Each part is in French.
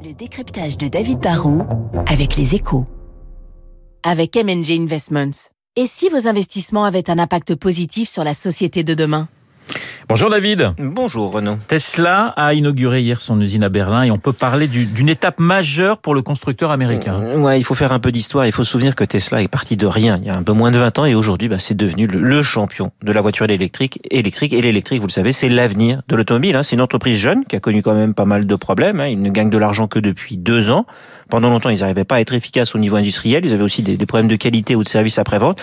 Le décryptage de David Barrault avec les échos. Avec MNG Investments. Et si vos investissements avaient un impact positif sur la société de demain? Bonjour David. Bonjour Renaud. Tesla a inauguré hier son usine à Berlin et on peut parler d'une étape majeure pour le constructeur américain. Euh, ouais, il faut faire un peu d'histoire. Il faut se souvenir que Tesla est parti de rien il y a un peu moins de 20 ans et aujourd'hui, bah, c'est devenu le, champion de la voiture électrique. électrique. Et l'électrique, vous le savez, c'est l'avenir de l'automobile. Hein. C'est une entreprise jeune qui a connu quand même pas mal de problèmes. Hein. Ils ne gagnent de l'argent que depuis deux ans. Pendant longtemps, ils n'arrivaient pas à être efficaces au niveau industriel. Ils avaient aussi des, des problèmes de qualité ou de service après-vente.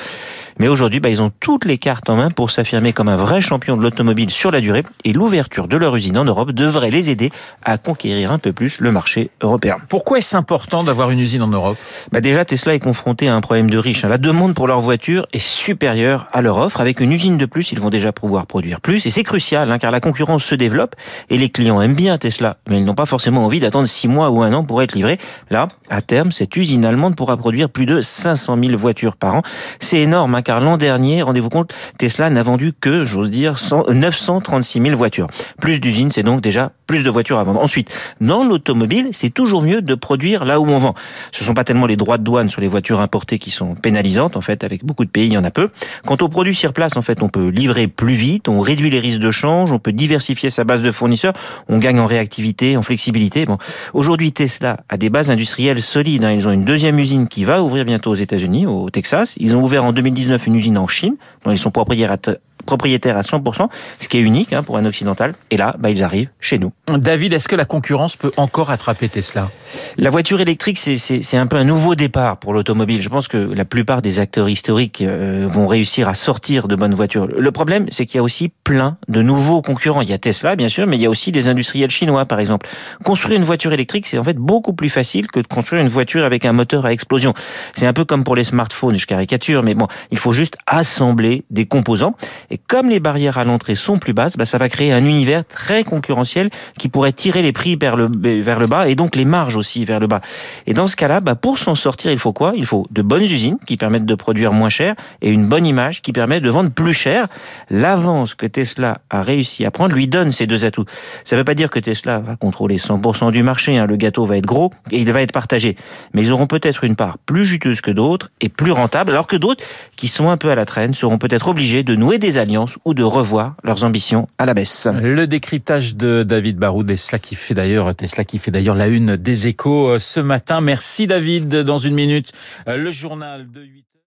Mais aujourd'hui, bah, ils ont toutes les cartes en main pour s'affirmer comme un vrai champion de l'automobile sur la durée. Et l'ouverture de leur usine en Europe devrait les aider à conquérir un peu plus le marché européen. Pourquoi est-ce important d'avoir une usine en Europe? Bah Déjà, Tesla est confronté à un problème de riche. La demande pour leurs voitures est supérieure à leur offre. Avec une usine de plus, ils vont déjà pouvoir produire plus. Et c'est crucial, hein, car la concurrence se développe et les clients aiment bien Tesla. Mais ils n'ont pas forcément envie d'attendre six mois ou un an pour être livrés. Là, à terme, cette usine allemande pourra produire plus de 500 000 voitures par an. C'est énorme, hein, car l'an dernier, rendez-vous compte, Tesla n'a vendu que, j'ose dire, 936 000 voitures. Plus d'usines, c'est donc déjà plus de voitures à vendre. Ensuite, dans l'automobile, c'est toujours mieux de produire là où on vend. Ce sont pas tellement les droits de douane sur les voitures importées qui sont pénalisantes, en fait, avec beaucoup de pays, il y en a peu. Quant aux produits sur place, en fait, on peut livrer plus vite, on réduit les risques de change, on peut diversifier sa base de fournisseurs, on gagne en réactivité, en flexibilité. Bon, aujourd'hui, Tesla a des bases industrielles solides. Hein. Ils ont une deuxième usine qui va ouvrir bientôt aux États-Unis, au Texas. Ils ont ouvert en 2019 une usine en Chine, dont ils sont propriétaires propriétaire à 100%, ce qui est unique hein, pour un occidental. Et là, bah, ils arrivent chez nous. David, est-ce que la concurrence peut encore attraper Tesla? La voiture électrique, c'est un peu un nouveau départ pour l'automobile. Je pense que la plupart des acteurs historiques euh, vont réussir à sortir de bonnes voitures. Le problème, c'est qu'il y a aussi plein de nouveaux concurrents. Il y a Tesla, bien sûr, mais il y a aussi des industriels chinois, par exemple. Construire une voiture électrique, c'est en fait beaucoup plus facile que de construire une voiture avec un moteur à explosion. C'est un peu comme pour les smartphones, je caricature, mais bon, il faut juste assembler des composants. Et comme les barrières à l'entrée sont plus basses, bah, ça va créer un univers très concurrentiel qui pourrait tirer les prix vers le, vers le bas et donc les marges aussi vers le bas. Et dans ce cas-là, bah, pour s'en sortir, il faut quoi? Il faut de bonnes usines qui permettent de produire moins cher et une bonne image qui permet de vendre plus cher. L'avance que Tesla a réussi à prendre lui donne ces deux atouts. Ça ne veut pas dire que Tesla va contrôler 100% du marché. Hein. Le gâteau va être gros et il va être partagé. Mais ils auront peut-être une part plus juteuse que d'autres et plus rentable, alors que d'autres, qui sont un peu à la traîne, seront peut-être obligés de nouer des alliances ou de revoir leurs ambitions à la baisse. Le décryptage de David Barou, Tesla qui fait d'ailleurs Tesla qui fait d'ailleurs la une des échos euh, ce matin. Merci David. Dans une minute, euh, le journal de 8